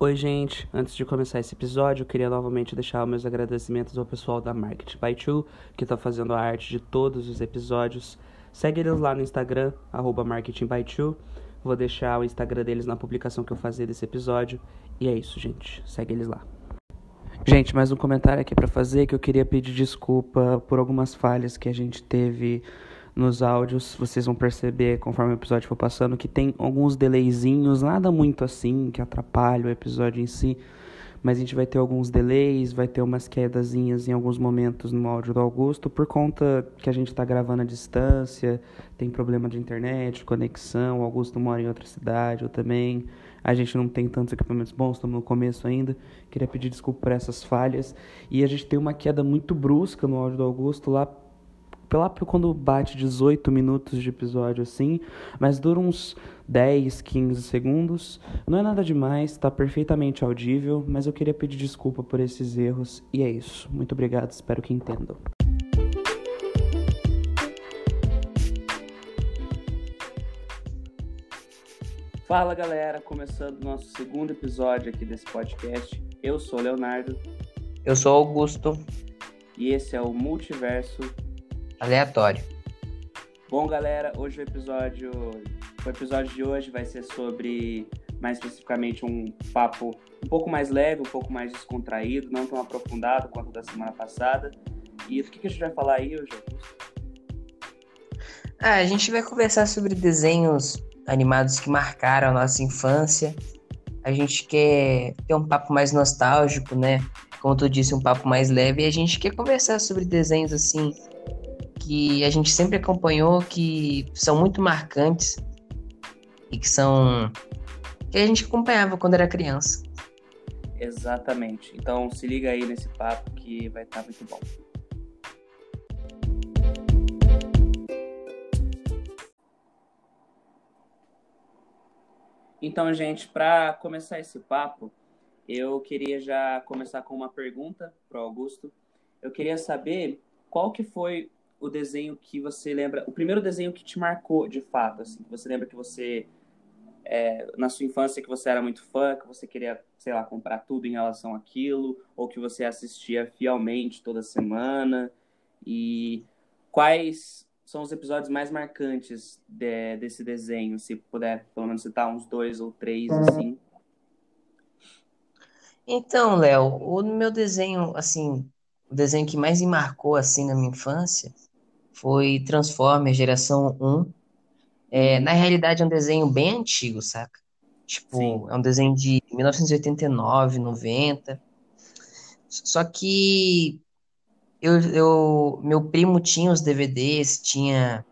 Oi, gente. Antes de começar esse episódio, eu queria novamente deixar meus agradecimentos ao pessoal da Market by Two, que está fazendo a arte de todos os episódios. Segue eles lá no Instagram, arroba Marketing by Two. Vou deixar o Instagram deles na publicação que eu fazer desse episódio. E é isso, gente. Segue eles lá. Gente, mais um comentário aqui para fazer que eu queria pedir desculpa por algumas falhas que a gente teve nos áudios. Vocês vão perceber conforme o episódio for passando que tem alguns delayzinhos, nada muito assim que atrapalha o episódio em si. Mas a gente vai ter alguns delays, vai ter umas quedazinhas em alguns momentos no áudio do Augusto, por conta que a gente está gravando à distância, tem problema de internet, conexão, o Augusto mora em outra cidade, eu também. A gente não tem tantos equipamentos bons, estamos no começo ainda. Queria pedir desculpa por essas falhas. E a gente tem uma queda muito brusca no áudio do Augusto lá lá quando bate 18 minutos de episódio assim, mas dura uns 10, 15 segundos. Não é nada demais, tá perfeitamente audível, mas eu queria pedir desculpa por esses erros e é isso. Muito obrigado, espero que entendam. Fala galera, começando o nosso segundo episódio aqui desse podcast. Eu sou o Leonardo. Eu sou Augusto. E esse é o Multiverso aleatório. Bom, galera, hoje o episódio, o episódio de hoje vai ser sobre mais especificamente um papo um pouco mais leve, um pouco mais descontraído, não tão aprofundado quanto da semana passada. E o que, que a gente vai falar aí hoje? Ah, a gente vai conversar sobre desenhos animados que marcaram a nossa infância. A gente quer ter um papo mais nostálgico, né? Como tu disse, um papo mais leve. E a gente quer conversar sobre desenhos assim que a gente sempre acompanhou, que são muito marcantes e que são que a gente acompanhava quando era criança. Exatamente. Então se liga aí nesse papo que vai estar muito bom. Então, gente, para começar esse papo, eu queria já começar com uma pergunta para o Augusto. Eu queria saber qual que foi o desenho que você lembra, o primeiro desenho que te marcou de fato, assim, que você lembra que você é, na sua infância que você era muito fã, que você queria, sei lá, comprar tudo em relação àquilo, ou que você assistia fielmente toda semana, e quais são os episódios mais marcantes de, desse desenho, se puder pelo menos citar uns dois ou três, assim. Então, Léo, o meu desenho, assim, o desenho que mais me marcou, assim, na minha infância, foi Transformers Geração 1. É, na realidade, é um desenho bem antigo, saca? Tipo, Sim. é um desenho de 1989, 90. Só que eu, eu, meu primo tinha os DVDs, tinha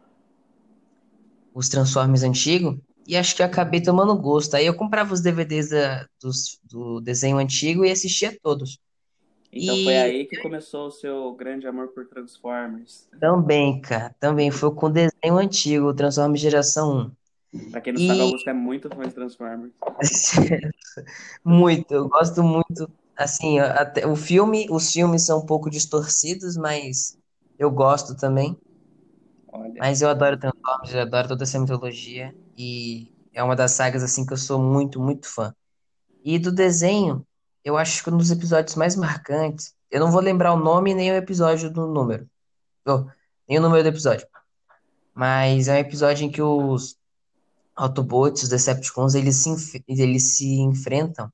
os Transformers antigos, e acho que eu acabei tomando gosto. Aí eu comprava os DVDs da, dos, do desenho antigo e assistia todos. Então e... foi aí que começou o seu grande amor por Transformers. Também, cara. Também foi com o desenho antigo, Transformers Geração 1. Pra quem não e... sabe, Augusto é muito fã de Transformers. muito, eu gosto muito. Assim, até, o filme, os filmes são um pouco distorcidos, mas eu gosto também. Olha. Mas eu adoro Transformers, eu adoro toda essa mitologia. E é uma das sagas assim que eu sou muito, muito fã. E do desenho, eu acho que um dos episódios mais marcantes. Eu não vou lembrar o nome nem o episódio do número. Oh, nem o número do episódio. Mas é um episódio em que os Autobots, os Decepticons, eles se, eles se enfrentam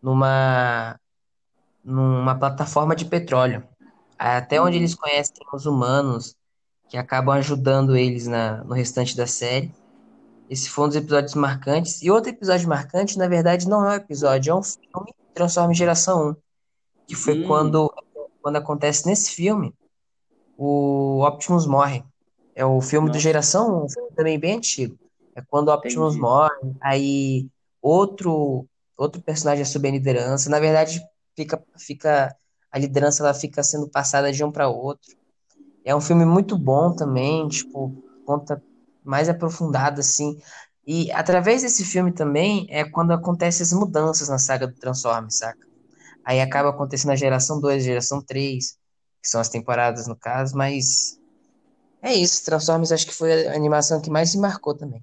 numa, numa plataforma de petróleo. Até onde eles conhecem os humanos, que acabam ajudando eles na, no restante da série. Esse foi um dos episódios marcantes. E outro episódio marcante, na verdade, não é um episódio, é um filme Transforma em Geração 1. Que foi hum. quando, quando acontece nesse filme, o Optimus morre. É o filme Nossa. do Geração 1, um filme também bem antigo. É quando o Optimus Entendi. morre, aí outro outro personagem assume a liderança. Na verdade, fica, fica a liderança ela fica sendo passada de um para outro. É um filme muito bom também, tipo, conta mais aprofundada, assim. E através desse filme também é quando acontecem as mudanças na saga do Transformers, saca? Aí acaba acontecendo a geração 2, a geração 3, que são as temporadas no caso, mas é isso, Transformers acho que foi a animação que mais se marcou também.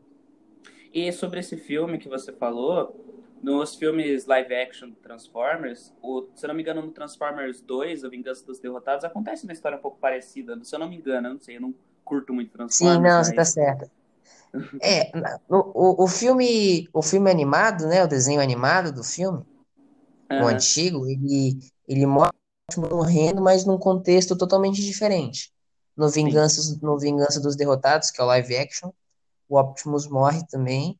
E sobre esse filme que você falou, nos filmes live action Transformers, o, se eu não me engano, no Transformers 2, A Vingança dos Derrotados, acontece uma história um pouco parecida. Se eu não me engano, eu não sei, eu não curto muito Transformers. Sim, não, você tá certo. É, o, o, filme, o filme animado, né, o desenho animado do filme, o antigo, ele, ele mostra morrendo, mas num contexto totalmente diferente. No Vingança, no Vingança dos Derrotados, que é o live action, o Optimus morre também,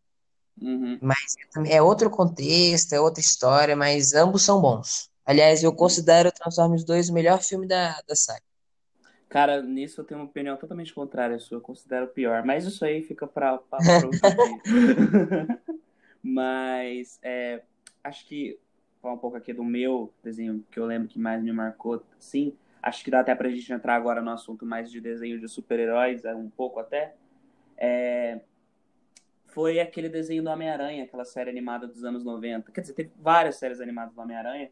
Uhum. mas é outro contexto, é outra história, mas ambos são bons. Aliás, eu considero Transformers 2 o melhor filme da, da saga. Cara, nisso eu tenho uma opinião totalmente contrária à sua, eu considero pior. Mas isso aí fica para dia. Mas é, acho que falar um pouco aqui do meu desenho que eu lembro que mais me marcou, sim. Acho que dá até pra gente entrar agora no assunto mais de desenho de super-heróis, é, um pouco até. É, foi aquele desenho do Homem-Aranha, aquela série animada dos anos 90. Quer dizer, teve várias séries animadas do Homem-Aranha,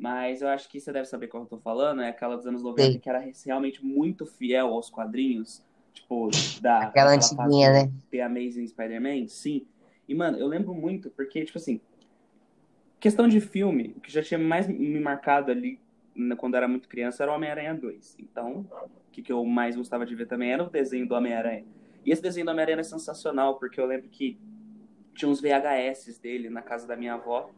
mas eu acho que você deve saber qual eu tô falando. É aquela dos anos 90 Sim. que era realmente muito fiel aos quadrinhos. Tipo, da, Aquela antiguinha, né? The Amazing Spider-Man, sim. E, mano, eu lembro muito, porque, tipo assim, questão de filme, o que já tinha mais me marcado ali quando eu era muito criança era o Homem-Aranha 2. Então, o que, que eu mais gostava de ver também era o desenho do Homem-Aranha. E esse desenho do Homem-Aranha é sensacional, porque eu lembro que tinha uns VHS dele na casa da minha avó,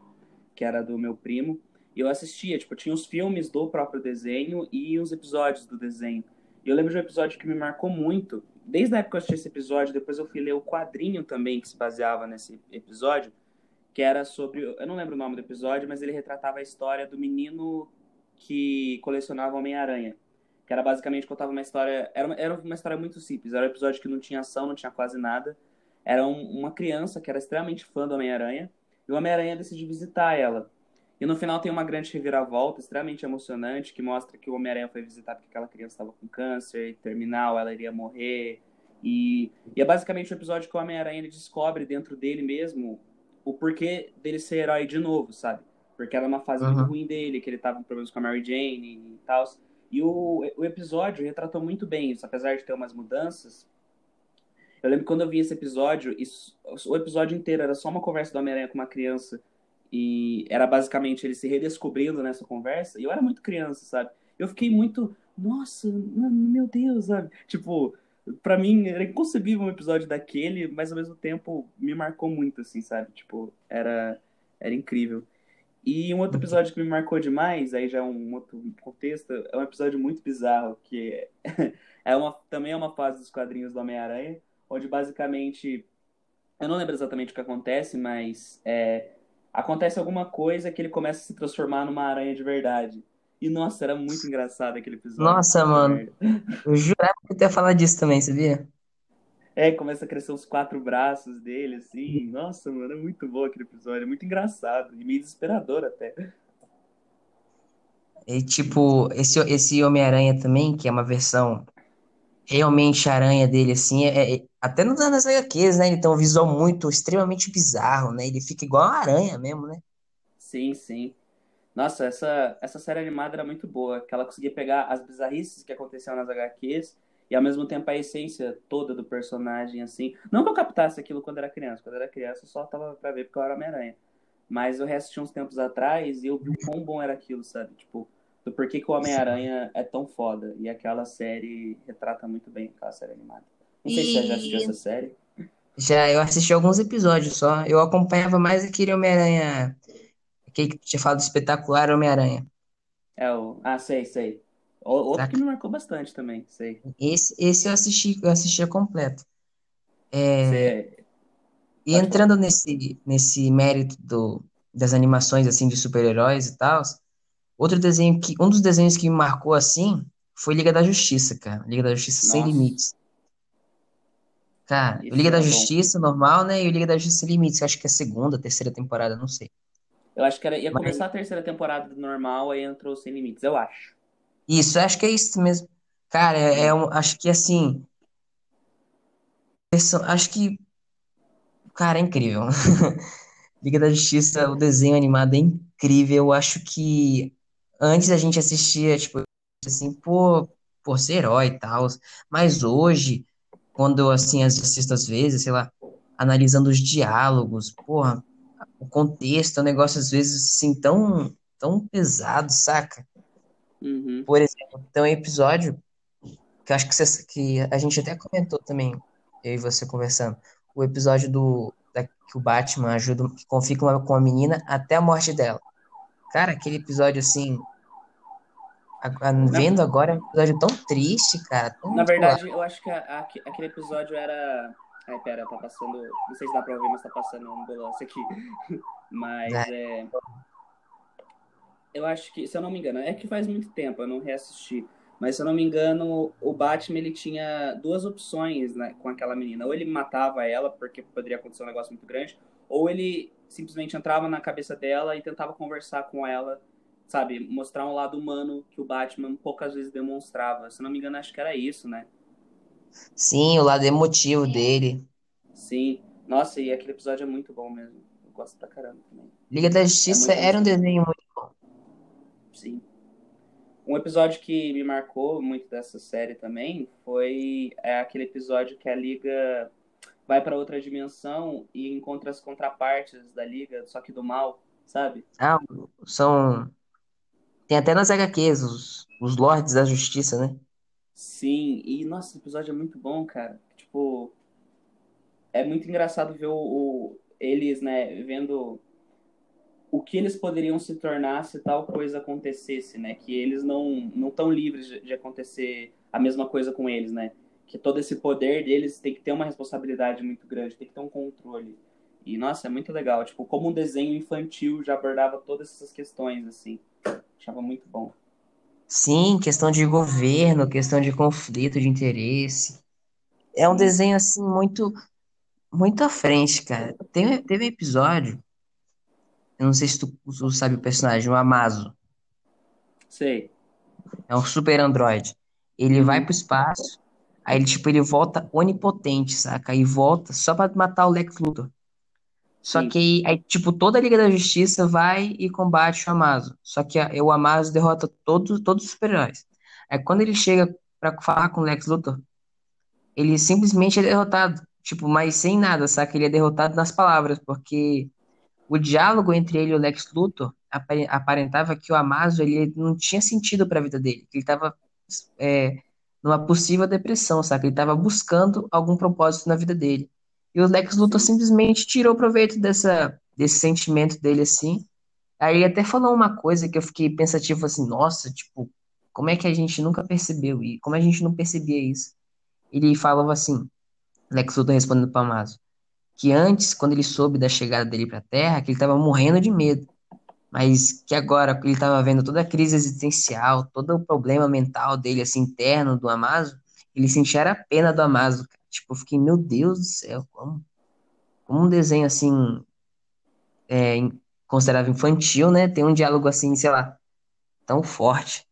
que era do meu primo, e eu assistia, tipo, tinha os filmes do próprio desenho e os episódios do desenho. E eu lembro de um episódio que me marcou muito. Desde a época que eu assisti esse episódio, depois eu fui ler o quadrinho também que se baseava nesse episódio, que era sobre. Eu não lembro o nome do episódio, mas ele retratava a história do menino que colecionava Homem-Aranha. Que era basicamente contava uma história. Era uma, era uma história muito simples. Era um episódio que não tinha ação, não tinha quase nada. Era um, uma criança que era extremamente fã do Homem-Aranha. E o Homem-Aranha decide visitar ela. E no final tem uma grande reviravolta, extremamente emocionante, que mostra que o Homem-Aranha foi visitar porque aquela criança estava com câncer terminal, ela iria morrer. E, e é basicamente o um episódio que o Homem-Aranha descobre dentro dele mesmo o porquê dele ser herói de novo, sabe? Porque era uma fase Uhum. muito ruim dele, que ele tava com problemas com a Mary Jane e tal. E o, o episódio retratou muito bem isso, apesar de ter umas mudanças. Eu lembro quando eu vi esse episódio, isso, o episódio inteiro era só uma conversa do Homem-Aranha com uma criança. E era basicamente ele se redescobrindo nessa conversa. E eu era muito criança, sabe? Eu fiquei muito, nossa, meu Deus, sabe? Tipo, pra mim era inconcebível um episódio daquele, mas ao mesmo tempo me marcou muito, assim, sabe? Tipo, era, era incrível. E um outro episódio que me marcou demais, aí já é um outro contexto, é um episódio muito bizarro, que é uma, também é uma fase dos quadrinhos do Homem-Aranha, onde basicamente, eu não lembro exatamente o que acontece, mas é, acontece alguma coisa que ele começa a se transformar numa aranha de verdade. E nossa, era muito engraçado aquele episódio. Nossa, mano. Eu jurava que tu ia falar disso também, sabia? É, começa a crescer os quatro braços dele, assim. Nossa, mano, é muito bom aquele episódio. É muito engraçado e meio desesperador até. E, tipo, esse, esse Homem-Aranha também, que é uma versão realmente aranha dele, assim, é, é, até no nas HQs, né? Ele tem um visual muito, extremamente bizarro, né? Ele fica igual uma aranha mesmo, né? Sim, sim. Nossa, essa, essa série animada era muito boa, que ela conseguia pegar as bizarrices que aconteciam nas HQs e ao mesmo tempo a essência toda do personagem, assim. Não que eu captasse aquilo quando era criança, quando era criança eu só tava pra ver porque eu era Homem-Aranha. Mas eu reassisti uns tempos atrás e eu vi o quão bom era aquilo, sabe? Tipo, do porquê que o Homem-Aranha é tão foda. E aquela série retrata muito bem aquela série animada. Não sei se você já assistiu E essa série. já eu assisti alguns episódios só. Eu acompanhava mais aquele Homem-Aranha, aquele que tinha falado do espetacular Homem-Aranha. É o. Ah, sei, sei. O- Outro que me marcou bastante também, sei. Esse, esse eu assisti, eu assistia completo. Você. E Pode falar. entrando nesse, nesse mérito do, das animações assim de super-heróis e tal, outro desenho que um dos desenhos que me marcou assim foi Liga da Justiça, cara. Liga da Justiça Sem Nossa, Limites. Cara, o Liga da bom. Justiça normal, né? E o Liga da Justiça Sem Limites, acho que é a segunda, terceira temporada, não sei. Eu acho que era, ia Mas começar a terceira temporada do normal, aí entrou Sem Limites, eu acho. isso, acho que é isso mesmo. Cara, é, é um, acho que assim, acho que, cara, é incrível. Liga da Justiça, o desenho animado é incrível. Eu acho que antes a gente assistia, tipo, assim, pô, por ser herói e tal. Mas hoje, quando eu, assim, assisto às vezes, sei lá, analisando os diálogos, porra, o contexto, é um negócio às vezes assim tão, tão pesado, saca? Uhum. Por exemplo, tem um episódio que eu acho que, você- que a gente até comentou também, eu e você conversando, o episódio do da- que o Batman ajuda, que fica com a menina até a morte dela. Cara, aquele episódio assim, a- Na, vendo agora, é um episódio tão triste, cara, tão na verdade, eu acho que a- a- aquele episódio era. Ai, pera, tá passando. Não sei se dá pra ouvir, mas tá passando uma ambulância aqui. Mas né? é. Eu acho que, se eu não me engano, é que faz muito tempo, eu não reassisti. Mas se eu não me engano, o Batman ele tinha duas opções né, com aquela menina. Ou ele matava ela, porque poderia acontecer um negócio muito grande, ou ele simplesmente entrava na cabeça dela e tentava conversar com ela, sabe? Mostrar um lado humano que o Batman poucas vezes demonstrava. Se não me engano, acho que era isso, né? Sim, o lado emotivo dele. Sim. Nossa, e aquele episódio é muito bom mesmo. Eu gosto pra caramba também. Liga da É Justiça muito era um desenho muito bom. Sim. Um episódio que me marcou muito dessa série também foi é, aquele episódio que a Liga vai pra outra dimensão e encontra as contrapartes da Liga, só que do mal, sabe? Ah, são. Tem até nas HQs, os, os Lords da Justiça, né? Sim, e nossa, esse episódio é muito bom, cara. Tipo, é muito engraçado ver o, o- eles, né, vendo o que eles poderiam se tornar se tal coisa acontecesse, né? Que eles não não estão livres de, de acontecer a mesma coisa com eles, né? Que todo esse poder deles tem que ter uma responsabilidade muito grande, tem que ter um controle. E nossa, é muito legal, tipo, como um desenho infantil já abordava todas essas questões assim. Achava muito bom. Sim, questão de governo, questão de conflito de interesse. É um desenho, assim, muito, muito à frente, cara. Tem, teve um episódio, eu não sei se tu, tu sabe o personagem, o Amazo. sei. É um super androide. Ele vai Uhum. pro espaço, aí ele, tipo, ele volta onipotente, saca? E volta só pra matar o Lex Luthor. Só Sim. que aí, tipo, toda a Liga da Justiça vai e combate o Amazo. Só que a- o Amazo derrota todos, todos os super-heróis. Aí quando ele chega pra falar com o Lex Luthor, ele simplesmente é derrotado. Tipo, mas sem nada, saca? Ele é derrotado nas palavras, porque o diálogo entre ele e o Lex Luthor apare- aparentava que o Amazo ele não tinha sentido pra vida dele. que Ele tava é, numa possível depressão, saca? Ele tava buscando algum propósito na vida dele. E o Lex Luthor Sim. simplesmente tirou proveito dessa, desse sentimento dele assim. Aí até falou uma coisa que eu fiquei pensativo assim, nossa, tipo, como é que a gente nunca percebeu isso? Como a gente não percebia isso? Ele falava assim, Lex Luthor respondendo para Amazo, que antes, quando ele soube da chegada dele para a Terra, que ele estava morrendo de medo, mas que agora ele estava vendo toda a crise existencial, todo o problema mental dele, assim, interno do Amazo, ele sentia a pena do Amazo, cara. Tipo, eu fiquei, meu Deus do céu, como, como um desenho assim, é, considerado infantil, né? Tem um diálogo assim, sei lá, tão forte.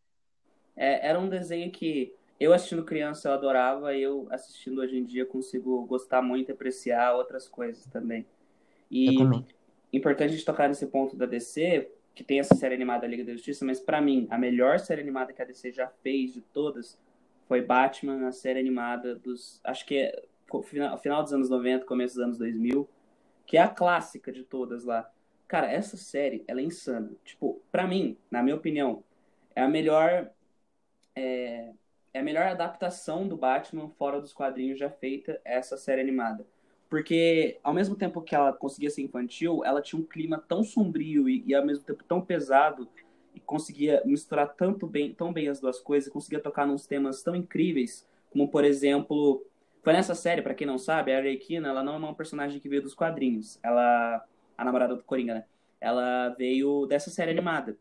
É, era um desenho que eu assistindo criança eu adorava, e eu assistindo hoje em dia consigo gostar muito e apreciar outras coisas também. Eu E também. importante a gente tocar nesse ponto da DC, que tem essa série animada Liga da Justiça, mas pra mim, a melhor série animada que a DC já fez de todas foi Batman, a série animada dos, acho que é final, final dos anos 90, começo dos anos 2000, que é a clássica de todas lá. Cara, essa série, ela é insana. Tipo, pra mim, na minha opinião, é a melhor é, é a melhor adaptação do Batman fora dos quadrinhos já feita essa série animada. Porque ao mesmo tempo que ela conseguia ser infantil, ela tinha um clima tão sombrio e, e ao mesmo tempo tão pesado e conseguia misturar tanto bem, tão bem as duas coisas, conseguia tocar nos temas tão incríveis, como por exemplo, foi nessa série, pra quem não sabe, a Arlequina, ela não é uma personagem que veio dos quadrinhos. Ela a namorada do Coringa, né? Ela veio dessa série animada.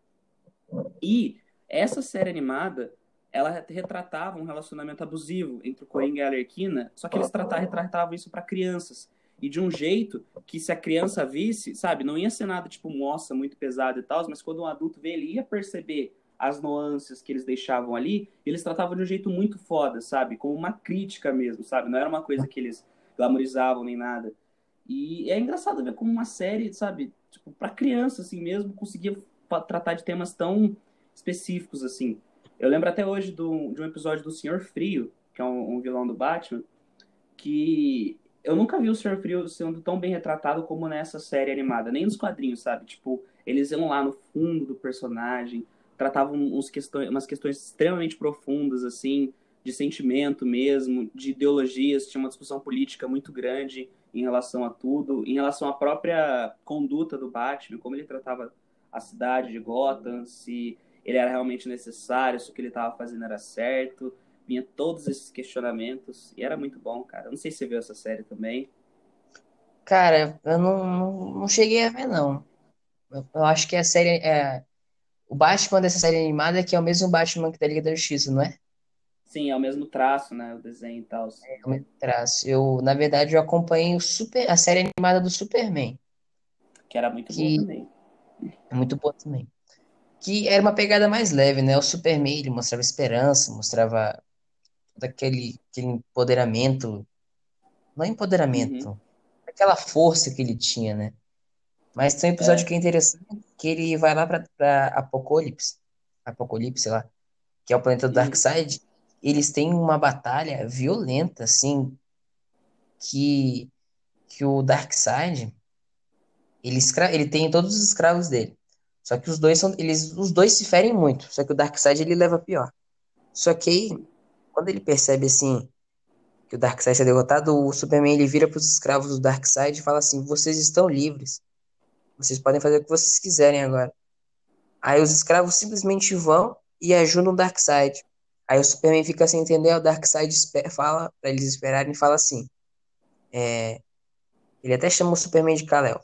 E essa série animada, ela retratava um relacionamento abusivo entre o Coringa e a Arlequina, só que eles tratavam, retratavam isso para crianças. E de um jeito que se a criança visse, sabe, não ia ser nada tipo, moça, muito pesado e tal, mas quando um adulto vê, ele ia perceber as nuances que eles deixavam ali, eles tratavam de um jeito muito foda, sabe? Como uma crítica mesmo, sabe? Não era uma coisa que eles glamorizavam nem nada. E é engraçado ver como uma série, sabe, tipo, pra criança assim mesmo, conseguia tratar de temas tão específicos assim. Eu lembro até hoje do, de um episódio do Senhor Frio, que é um, um vilão do Batman, que eu nunca vi o Sr. Frio sendo tão bem retratado como nessa série animada, nem nos quadrinhos, sabe? Tipo, eles iam lá no fundo do personagem, tratavam uns questões, umas questões extremamente profundas, assim, de sentimento mesmo, de ideologias, tinha uma discussão política muito grande em relação a tudo, em relação à própria conduta do Batman, como ele tratava a cidade de Gotham, se ele era realmente necessário, se o que ele estava fazendo era certo, vinha todos esses questionamentos e era muito bom, cara. Eu não sei se você viu essa série também. Cara, eu não, não, não cheguei a ver, não. Eu, eu acho que a série. É, o Batman dessa série animada é que é o mesmo Batman que da Liga da Justiça, não é? Sim, é o mesmo traço, né? O desenho e tal. É o mesmo traço. Eu, na verdade, eu acompanhei o super, a série animada do Superman. Que era muito que... boa também. É muito boa também. Que era uma pegada mais leve, né? O Superman, ele mostrava esperança, mostrava daquele aquele empoderamento, não empoderamento, uhum. aquela força que ele tinha, né? Mas tem um episódio é. que é interessante, que ele vai lá para Apocalipse, Apocalipse, sei lá, que é o planeta do uhum. Darkseid, eles têm uma batalha violenta, assim, que, que o Darkseid, ele, escra ele tem todos os escravos dele. Só que os dois são, eles, os dois se ferem muito, só que o Darkseid ele leva pior. Só que aí, quando ele percebe assim que o Darkseid é derrotado, o Superman ele vira para os escravos do Darkseid e fala assim: "Vocês estão livres. Vocês podem fazer o que vocês quiserem agora". Aí os escravos simplesmente vão e ajudam o Darkseid. Aí o Superman fica sem entender, o Darkseid fala para eles esperarem e fala assim: é... ele até chama o Superman de Kal-El.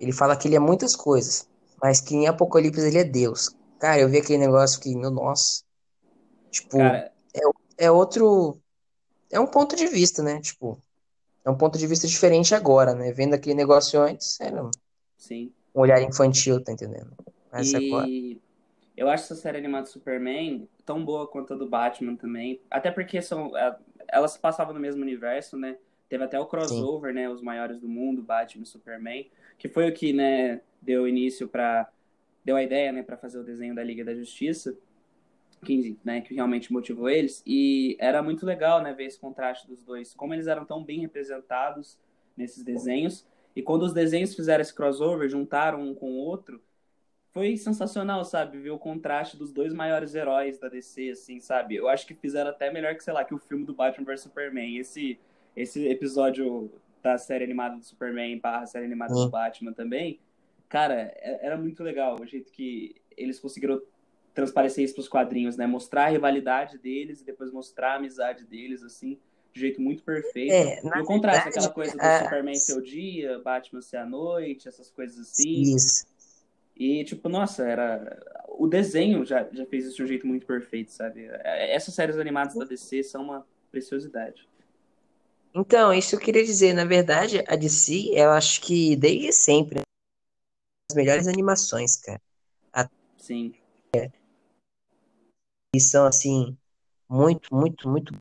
Ele fala que ele é muitas coisas, mas que em Apocalipse ele é Deus. Cara, eu vi aquele negócio que, meu nossa. Tipo, Cara... é, é outro. É um ponto de vista, né? Tipo, é um ponto de vista diferente agora, né? Vendo aquele negócio antes, era Sim. um olhar infantil, tá entendendo? Mas e... agora. Eu acho essa série animada do Superman tão boa quanto a do Batman também. Até porque são, é, elas passavam no mesmo universo, né? Teve até o crossover, Sim. né? Os maiores do mundo, Batman e Superman, que foi o que, né, deu início para deu a ideia, né, para fazer o desenho da Liga da Justiça, que, né, que realmente motivou eles. E era muito legal, né, ver esse contraste dos dois, como eles eram tão bem representados nesses desenhos. E quando os desenhos fizeram esse crossover, juntaram um com o outro, foi sensacional, sabe? Ver o contraste dos dois maiores heróis da DC, assim, sabe? Eu acho que fizeram até melhor que, sei lá, que o filme do Batman vs Superman. Esse, esse episódio da série animada do Superman barra série animada do Batman também, cara, é, era muito legal o jeito que eles conseguiram transparecer isso pros quadrinhos, né? Mostrar a rivalidade deles e depois mostrar a amizade deles, assim, de jeito muito perfeito. É, e o contraste, verdade, aquela coisa do a... Superman ser o dia, Batman ser a noite, essas coisas assim. Isso. E, tipo, nossa, era. O desenho já, já fez isso de um jeito muito perfeito, sabe? É, essas séries animadas da DC são uma preciosidade. Então, isso eu queria dizer. Na verdade, a DC, eu acho que desde sempre, as melhores animações, cara. A... Sim. E são, assim, muito, muito, muito.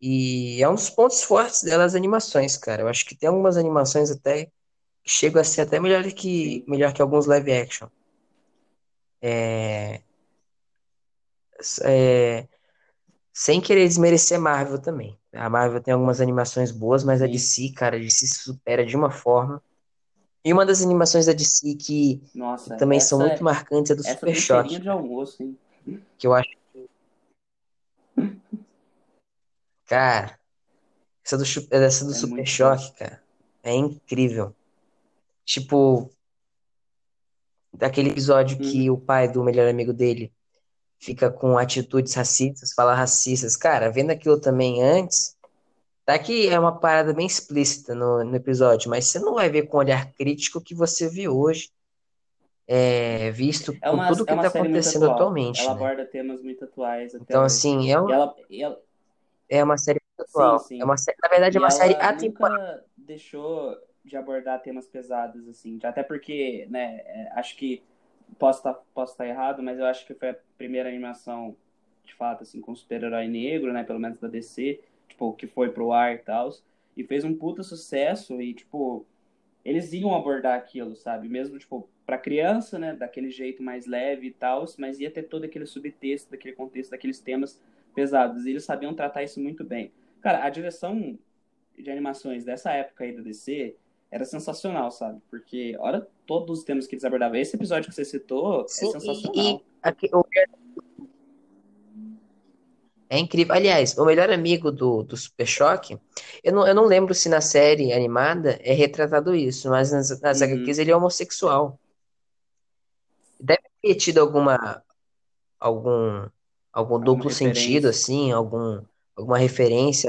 E é um dos pontos fortes delas as animações, cara. Eu acho que tem algumas animações até que chegam a ser até melhor que, melhor que alguns live action. É, é, sem querer desmerecer Marvel também. A Marvel tem algumas animações boas, mas a DC, cara, a DC se supera de uma forma. E uma das animações da DC que Nossa, também são muito é, marcantes é do Super Shot. de almoço, hein? Que eu acho Cara, essa do, essa do é Super Choque, cara, é incrível. Tipo, daquele episódio hum. que o pai do melhor amigo dele fica com atitudes racistas, fala racistas. Cara, vendo aquilo também antes, tá que é uma parada bem explícita no, no episódio, mas você não vai ver com o olhar crítico que você vê hoje, é, visto é uma, com tudo que é tá acontecendo atualmente. Ela né? aborda temas muito atuais. então, hoje. assim, é um... E ela, e ela é uma série atual. Sim, sim. É uma, na verdade, é uma série atemporal. nunca deixou de abordar temas pesados, assim. Até porque, né, é, acho que posso estar tá, posso tá errado, mas eu acho que foi a primeira animação, de fato, assim, com super-herói negro, né, pelo menos da DC, tipo, que foi pro ar e tal. E fez um puta sucesso e, tipo, eles iam abordar aquilo, sabe? Mesmo, tipo, pra criança, né, daquele jeito mais leve e tal, mas ia ter todo aquele subtexto, daquele contexto, daqueles temas pesados. E eles sabiam tratar isso muito bem. Cara, a direção de animações dessa época aí do DC era sensacional, sabe? Porque, olha todos os temas que eles abordavam. Esse episódio que você citou Sim, é sensacional. E, e aqui, o... É incrível. Aliás, o melhor amigo do, do Super Choque, eu não, eu não lembro se na série animada é retratado isso, mas nas, nas uhum. HQs ele é homossexual. Deve ter tido alguma algum algum duplo sentido assim, algum alguma referência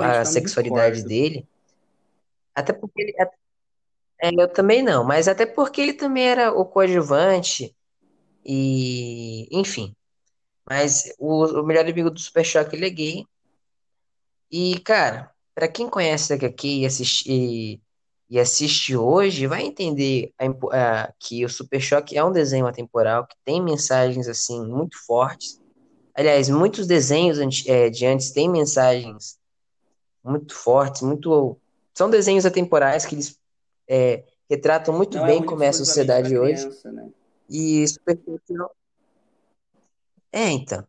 à sexualidade dele. Até porque ele, é, eu também não, mas até porque ele também era o coadjuvante e, enfim. Mas o, o melhor amigo do Super Choque ele é gay. E, cara, para quem conhece aqui e assiste, e assiste hoje, vai entender a, a, que o Super Choque é um desenho atemporal, que tem mensagens, assim, muito fortes. Aliás, muitos desenhos é, de antes têm mensagens muito fortes, muito são desenhos atemporais que eles é, retratam muito não é bem é como é a sociedade criança, hoje. Né? E Super Choque É, então.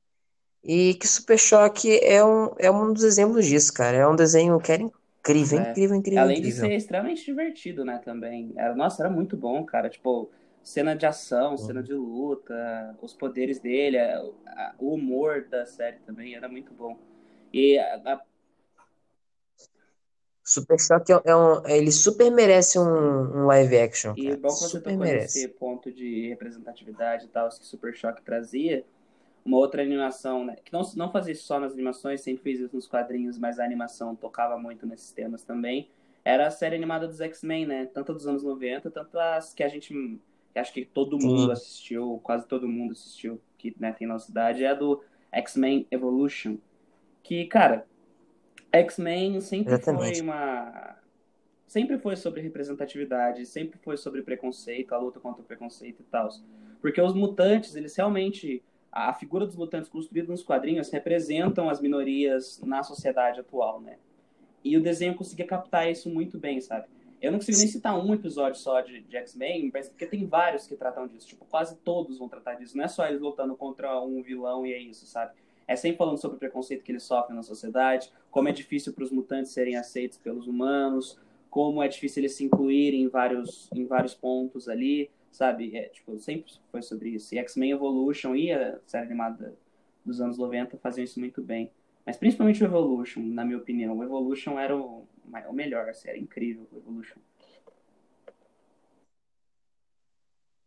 E que Super Choque é um, é um dos exemplos disso, cara. É um desenho que era incrível, é. incrível, incrível. Além incrível. de ser extremamente divertido, né, também. Era, nossa, era muito bom, cara. Tipo, cena de ação, cena de luta, os poderes dele, o humor da série também era muito bom. E a, a Super Choque é, é um, ele super merece um, um live action. E bom que você super tocou merece. nesse ponto de representatividade e tal, que Super Choque trazia. Uma outra animação, né, que não, não fazia só nas animações, sempre fez isso nos quadrinhos, mas a animação tocava muito nesses temas também. Era a série animada dos X-Men, né? Tanto dos anos 90, tanto as que a gente. Que acho que todo mundo Sim. assistiu, quase todo mundo assistiu, que né, tem nossa idade, é a do X-Men Evolution. Que, cara, X-Men sempre Exatamente. foi uma. Sempre foi sobre representatividade, sempre foi sobre preconceito, a luta contra o preconceito e tal. Porque os mutantes, eles realmente. A figura dos mutantes construída nos quadrinhos representam as minorias na sociedade atual, né? E o desenho conseguia captar isso muito bem, sabe? Eu não consigo nem citar um episódio só de, de X-Men, porque tem vários que tratam disso. Tipo, quase todos vão tratar disso. Não é só eles lutando contra um vilão e é isso, sabe? É sempre falando sobre o preconceito que eles sofrem na sociedade, como é difícil para os mutantes serem aceitos pelos humanos, como é difícil eles se incluírem em vários, em vários pontos ali, sabe? É, tipo, sempre foi sobre isso. E X-Men Evolution e a série animada dos anos 90 faziam isso muito bem. Mas principalmente o Evolution, na minha opinião. O Evolution era o, o melhor, assim, era incrível o Evolution.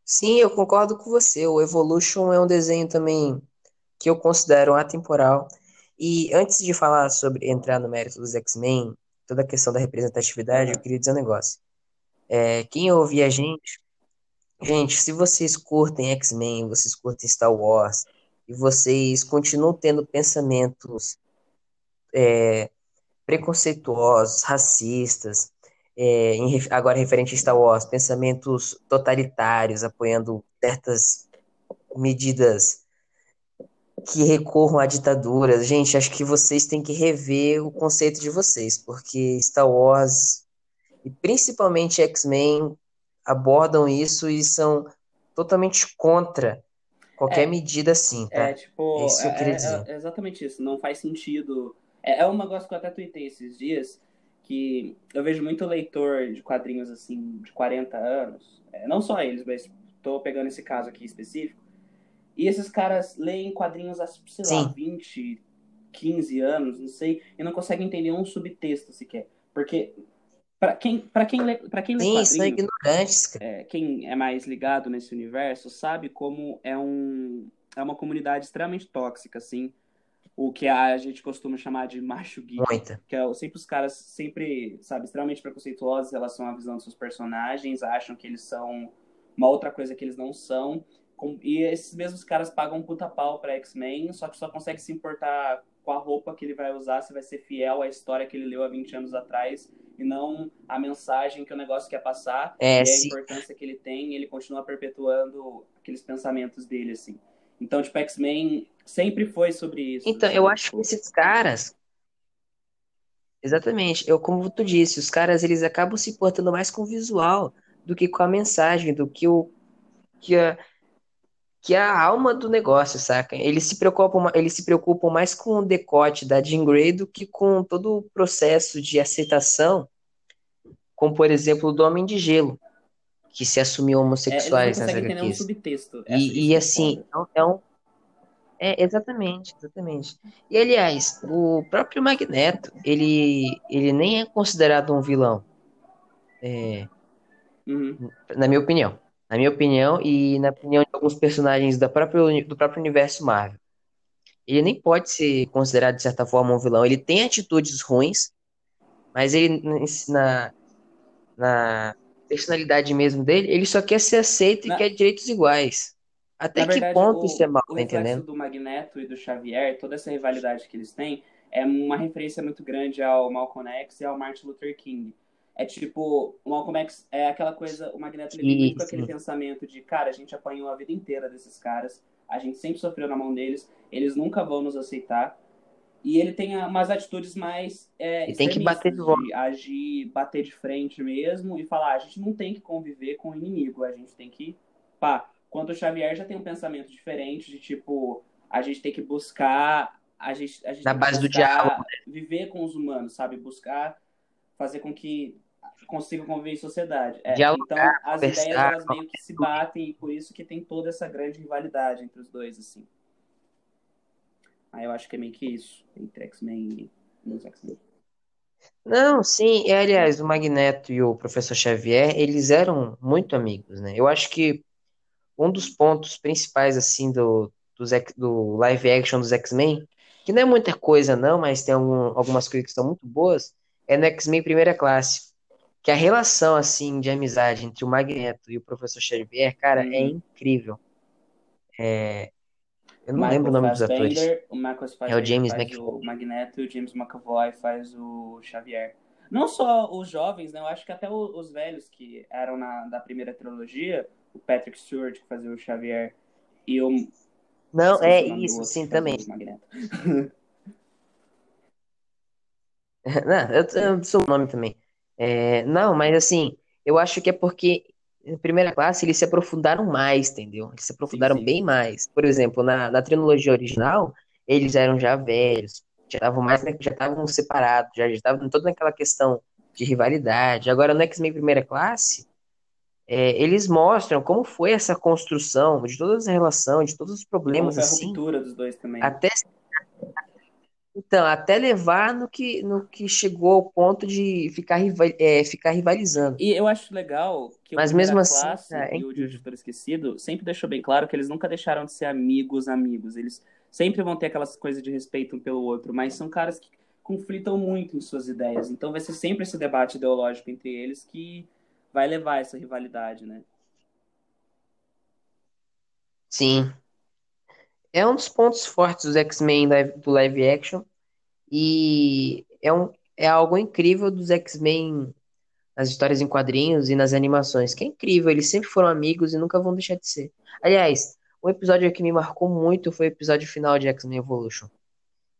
Sim, eu concordo com você. O Evolution é um desenho também que eu considero atemporal. E antes de falar sobre entrar no mérito dos X-Men, toda a questão da representatividade, eu queria dizer um negócio. É, quem ouve a gente, gente, se vocês curtem X-Men, vocês curtem Star Wars, e vocês continuam tendo pensamentos é, preconceituosos, racistas, é, em, agora referente a Star Wars, pensamentos totalitários, apoiando certas medidas que recorram a ditaduras. Gente, acho que vocês têm que rever o conceito de vocês, porque Star Wars e principalmente X-Men abordam isso e são totalmente contra qualquer é, medida assim, tá? É, tipo, é isso que eu queria é, dizer. É, exatamente isso, não faz sentido. É, é um negócio que eu até tuitei esses dias, que eu vejo muito leitor de quadrinhos assim, de 40 anos, é, não só eles, mas estou pegando esse caso aqui específico, e esses caras leem quadrinhos há, sei Sim. lá, 20, 15 anos, não sei, e não conseguem entender um subtexto sequer. Porque para quem, pra quem lê, pra quem lê Sim, são ignorantes. É, quem é mais ligado nesse universo sabe como é, um, é uma comunidade extremamente tóxica, assim. O que a gente costuma chamar de macho geek. Muita. Que é sempre os caras sempre, sabe, extremamente preconceituosos em relação à visão dos seus personagens, acham que eles são uma outra coisa que eles não são. E esses mesmos caras pagam um puta pau pra X-Men, só que só consegue se importar com a roupa que ele vai usar, se vai ser fiel à história que ele leu há 20 anos atrás, e não a mensagem que o negócio quer passar, é, e a importância que ele tem, e ele continua perpetuando aqueles pensamentos dele, assim. Então, tipo, X-Men sempre foi sobre isso. Então, eu acho que esses caras. Exatamente, eu, como tu disse, os caras eles acabam se importando mais com o visual do que com a mensagem, do que o que a, que é a alma do negócio, saca? Eles se preocupam, eles se preocupam mais com o decote da Jean Grey do que com todo o processo de aceitação, como por exemplo do Homem de Gelo, que se assumiu homossexuais é, nas HQs. Um subtexto. E, e assim, é um, é, exatamente, exatamente. E aliás, o próprio Magneto, ele, ele nem é considerado um vilão. É, uhum. Na minha opinião. Na minha opinião e na opinião de alguns personagens da própria, do próprio universo Marvel. Ele nem pode ser considerado, de certa forma, um vilão. Ele tem atitudes ruins, mas ele, na, na personalidade mesmo dele, ele só quer ser aceito na... e quer direitos iguais. Até Na que verdade, ponto o, isso é mal, o tá entendendo? do Magneto e do Xavier, toda essa rivalidade que eles têm, é uma referência muito grande ao Malcolm X e ao Martin Luther King. É tipo, o Malcolm X é aquela coisa, o Magneto ele muito com aquele pensamento de, cara, a gente apanhou a vida inteira desses caras, a gente sempre sofreu na mão deles, eles nunca vão nos aceitar. E ele tem umas atitudes mais é, tem que bater de, volta. agir, bater de frente mesmo e falar, a gente não tem que conviver com o inimigo, a gente tem que, pá, Quanto o Xavier já tem um pensamento diferente de tipo, a gente tem que buscar. A gente, a gente Na base do diálogo. Né? Viver com os humanos, sabe? Buscar fazer com que consigam conviver em sociedade. É, então, as ideias elas meio que se batem e por isso que tem toda essa grande rivalidade entre os dois, assim. Aí eu acho que é meio que isso, entre X-Men e os X-Men. Não, sim, e, aliás, o Magneto e o Professor Xavier, eles eram muito amigos, né? Eu acho que um dos pontos principais, assim, do, do, do live action dos X-Men, que não é muita coisa, não, mas tem algum, algumas coisas que são muito boas, é no X-Men Primeira Classe. Que a relação, assim, de amizade entre o Magneto e o Professor Xavier, cara, hum. é uhum. incrível. É... Eu não Michael lembro o nome dos atores. O é o James faz McAvoy. o Magneto e o James McAvoy faz o Xavier. Não só os jovens, né? Eu acho que até os velhos que eram na, da primeira trilogia, o Patrick Stewart que fazia o Xavier e o. Não, é isso, sim, também. não, eu, eu sou o nome também. É, não, mas assim, eu acho que é porque em primeira classe eles se aprofundaram mais, entendeu? Eles se aprofundaram sim, sim. bem mais. Por exemplo, na, na trilogia original, eles eram já velhos, já estavam mais, né, já estavam separados, já estavam toda naquela questão de rivalidade. Agora, no X-Men primeira classe, é, eles mostram como foi essa construção de toda essa relação, de todos os problemas como assim. a ruptura dos dois também. Até então, até levar no que, no que chegou ao ponto de ficar, é, ficar rivalizando. E eu acho legal que Mas o mesmo assim, classe é, e o de Editor Esquecido sempre deixou bem claro que eles nunca deixaram de ser amigos, amigos. Eles sempre vão ter aquelas coisas de respeito um pelo outro, mas são caras que conflitam muito em suas ideias. Então vai ser sempre esse debate ideológico entre eles que vai levar essa rivalidade, né? Sim. É um dos pontos fortes dos X-Men do live action. E é, um, é algo incrível dos X-Men nas histórias em quadrinhos e nas animações, que é incrível, eles sempre foram amigos e nunca vão deixar de ser. Aliás, um episódio que me marcou muito foi o episódio final de X-Men Evolution,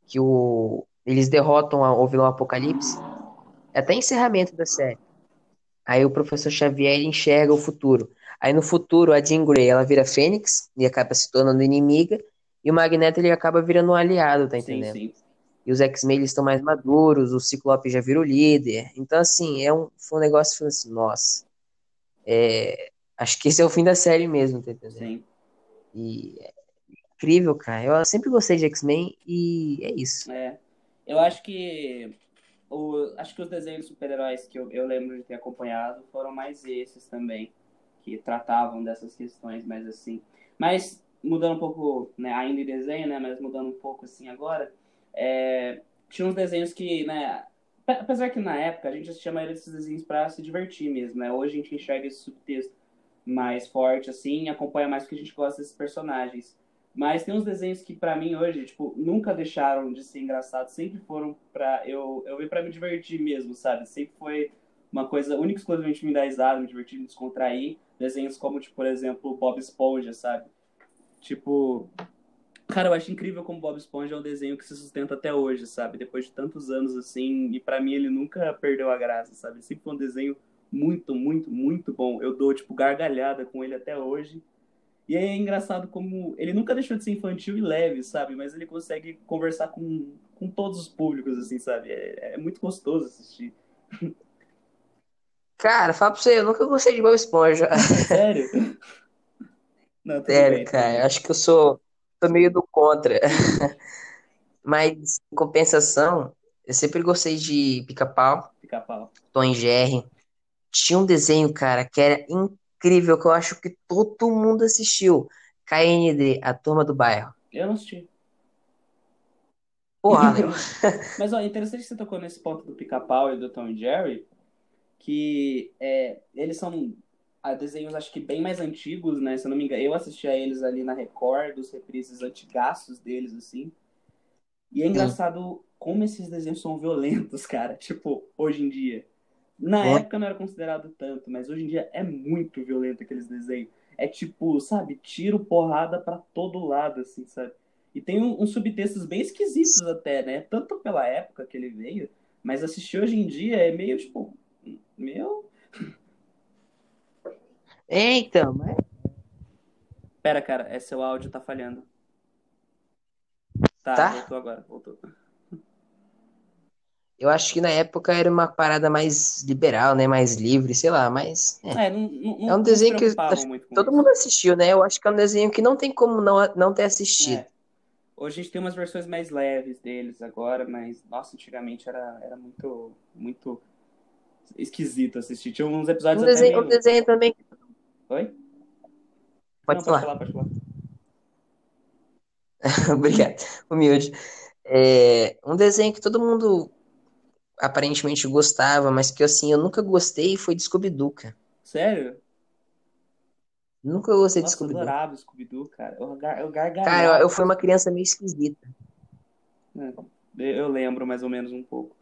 que o, eles derrotam o vilão Apocalipse, é até encerramento da série. Aí o professor Xavier enxerga o futuro. Aí no futuro a Jean Grey ela vira Fênix e acaba se tornando inimiga e o Magneto ele acaba virando um aliado, tá entendendo? Sim, sim. E os X-Men estão mais maduros, o Ciclope já vira o líder. Então assim, é um foi um negócio que assim, nossa. É, acho que esse é o fim da série mesmo, tá entendendo? Sim. E é incrível, cara. Eu sempre gostei de X-Men e é isso. É. Eu acho que o, acho que os desenhos de super-heróis que eu, eu lembro de ter acompanhado foram mais esses também, que tratavam dessas questões mais assim. Mas mudando um pouco, né, ainda em desenho, né, mas mudando um pouco assim agora, é, tinha uns desenhos que, né, apesar que na época a gente assistia a maioria desses desenhos para se divertir mesmo, né, hoje a gente enxerga esse subtexto mais forte assim, e acompanha mais porque a gente gosta desses personagens. Mas tem uns desenhos que para mim hoje, tipo, nunca deixaram de ser engraçados, sempre foram para eu eu vi para me divertir mesmo, sabe? Sempre foi uma coisa única exclusivamente me dar risada, me divertir, me descontrair. Desenhos como, tipo, por exemplo, Bob Esponja, sabe? Tipo, cara, eu acho incrível como Bob Esponja é um desenho que se sustenta até hoje, sabe? Depois de tantos anos assim, e para mim ele nunca perdeu a graça, sabe? Sempre foi um desenho muito, muito, muito bom. Eu dou tipo gargalhada com ele até hoje. E aí é engraçado como ele nunca deixou de ser infantil e leve, sabe? Mas ele consegue conversar com, com todos os públicos, assim, sabe? É, é muito gostoso assistir. Cara, fala pra você, eu nunca gostei de Bob Esponja. Sério? Não, Sério, bem, cara, acho que eu sou, sou meio do contra. Mas, em compensação, eu sempre gostei de Pica-Pau, Pica-Pau. Tom e Jerry. Tinha um desenho, cara, que era incrível, que eu acho que todo mundo assistiu. KND, a turma do bairro. Eu não assisti. Porra, meu. Mas, ó, interessante que você tocou nesse ponto do Pica-Pau e do Tom e Jerry, que é, eles são a desenhos, acho que bem mais antigos, né? Se eu não me engano, eu assisti a eles ali na Record, dos reprises antigaços deles, assim. E é engraçado como esses desenhos são violentos, cara. Tipo, hoje em dia. Na época não era considerado tanto, mas hoje em dia é muito violento aqueles desenhos. É tipo, sabe, tiro, porrada para todo lado, assim, sabe? E tem uns um, subtextos bem esquisitos até, né? Tanto pela época que ele veio, mas assistir hoje em dia é meio, tipo, meu, é, então, mas... Pera, cara, é seu áudio tá falhando. Tá, Tá? voltou agora, voltou. Eu acho que na época era uma parada mais liberal, né? Mais livre, sei lá, mas. É, É, não, não, É um desenho se que todo isso. mundo assistiu, né? Eu acho que é um desenho que não tem como não, não ter assistido. É. Hoje a gente tem umas versões mais leves deles agora, mas, nossa, antigamente era, era muito, muito esquisito assistir. Tinha uns episódios Um desenho, um meio... desenho também. Oi? Pode Não, falar. pode falar, pode falar. Obrigado. Humilde. É, um desenho que todo mundo aparentemente gostava, mas que assim, eu nunca gostei foi de Scooby-Doo, cara. Sério? Nunca gostei de Nossa, eu Scooby-Doo. adorava Scooby-Doo, cara. Eu, gar- eu gargalhava. Cara, eu, eu fui uma criança meio esquisita. É, Eu lembro mais ou menos um pouco.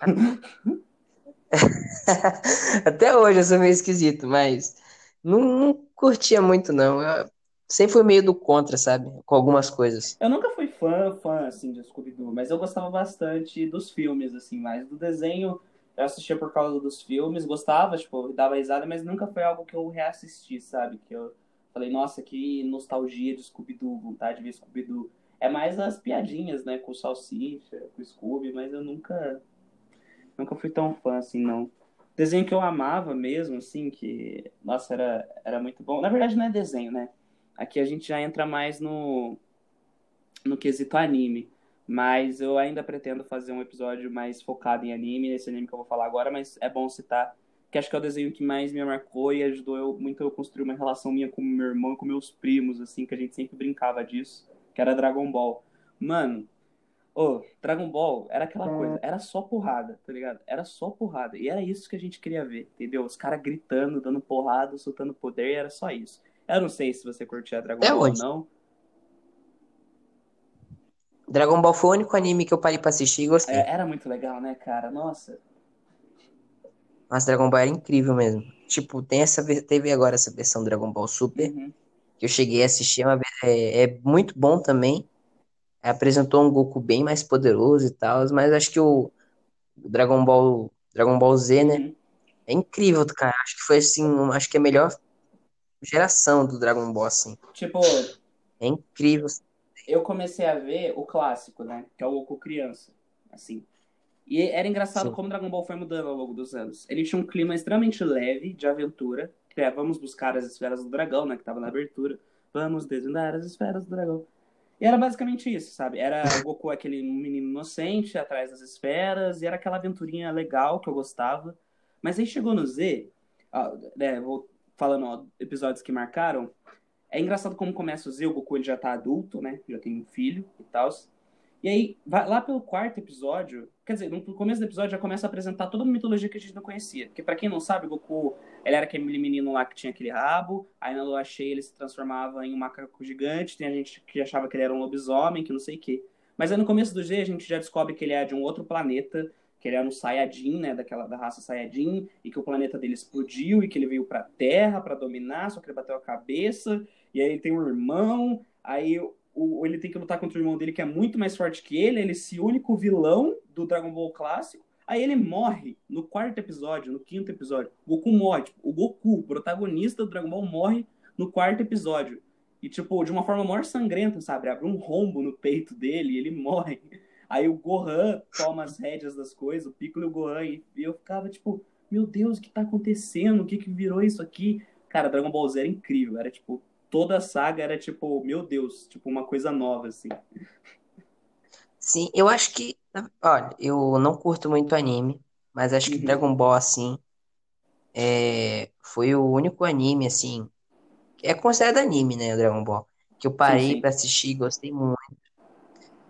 Até hoje eu sou meio esquisito, mas não, não curtia muito, não. Eu sempre fui meio do contra, sabe? Com algumas coisas. Eu nunca fui fã, fã, assim, de Scooby-Doo, mas eu gostava bastante dos filmes, assim, mais do desenho. Eu assistia por causa dos filmes, gostava, tipo, dava risada, mas nunca foi algo que eu reassisti, sabe? Que eu falei, nossa, que nostalgia de Scooby-Doo, vontade de ver Scooby-Doo. É mais as piadinhas, né, com o Salsicha, com o Scooby, mas eu nunca, nunca fui tão fã, assim, não. Desenho que eu amava mesmo, assim, que, nossa, era, era muito bom. Na verdade, não é desenho, né? Aqui a gente já entra mais no, no quesito anime. Mas eu ainda pretendo fazer um episódio mais focado em anime, nesse anime que eu vou falar agora, mas é bom citar que acho que é o desenho que mais me marcou e ajudou eu, muito eu construir uma relação minha com meu irmão e com meus primos, assim, que a gente sempre brincava disso, que era Dragon Ball. Mano, ô, Dragon Ball era aquela coisa, era só porrada, tá ligado? Era só porrada. E era isso que a gente queria ver, entendeu? Os caras gritando, dando porrada, soltando poder, e era só isso. Eu não sei se você curtia Dragon Até Ball ou hoje. não. Dragon Ball foi o único anime que eu parei pra assistir e gostei. É, era muito legal, né, cara? Nossa. Mas Dragon Ball era incrível mesmo. Tipo, tem essa, ve- teve agora essa versão Dragon Ball Super, Uhum. que eu cheguei a assistir, é, é, é muito bom também. Apresentou um Goku bem mais poderoso e tal, mas acho que o Dragon Ball, Dragon Ball Z, né? Uhum. É incrível, cara. Acho que foi assim, acho que é a melhor geração do Dragon Ball, assim. Tipo, É incrível. eu comecei a ver o clássico, né? Que é o Goku criança, assim. E era engraçado Sim. como Dragon Ball foi mudando ao longo dos anos. Ele tinha um clima extremamente leve, de aventura, que é vamos buscar as esferas do dragão, né? Que tava na abertura. Vamos desvendar as esferas do dragão. E era basicamente isso, sabe? Era o Goku aquele menino inocente atrás das esferas, e era aquela aventurinha legal que eu gostava. Mas aí chegou no Z, ó, né, vou falando ó, episódios que marcaram, é engraçado como começa o Z, o Goku ele já tá adulto, né? Já tem um filho e tal. E aí, lá pelo quarto episódio, quer dizer, no começo do episódio já começa a apresentar toda uma mitologia que a gente não conhecia. Porque pra quem não sabe, o Goku, ele era aquele menino lá que tinha aquele rabo, aí na lua cheia ele se transformava em um macaco gigante, tem a gente que achava que ele era um lobisomem, que não sei o quê. Mas aí no começo do G a gente já descobre que ele é de um outro planeta, que ele era um Saiyajin, né, daquela da raça Saiyajin, e que o planeta dele explodiu e que ele veio pra Terra pra dominar, só que ele bateu a cabeça, e aí ele tem um irmão, aí o, ele tem que lutar contra o irmão dele que é muito mais forte que ele, ele se une com o vilão do Dragon Ball clássico, aí ele morre no quarto episódio, no quinto episódio. O Goku morre, tipo, o Goku, protagonista do Dragon Ball, morre no quarto episódio. e, tipo, de uma forma maior sangrenta, sabe? Abre um rombo no peito dele e ele morre. Aí o Gohan toma as rédeas das coisas, o Piccolo e o Gohan, e eu ficava tipo, meu Deus, o que tá acontecendo? O que que virou isso aqui? Cara, Dragon Ball Z era incrível, era tipo, toda a saga era tipo, meu Deus, tipo uma coisa nova, assim. Sim, eu acho que, olha, eu não curto muito anime, mas acho que Uhum. Dragon Ball, assim, é, foi o único anime, assim, é considerado anime, né, o Dragon Ball, que eu parei pra assistir gostei muito.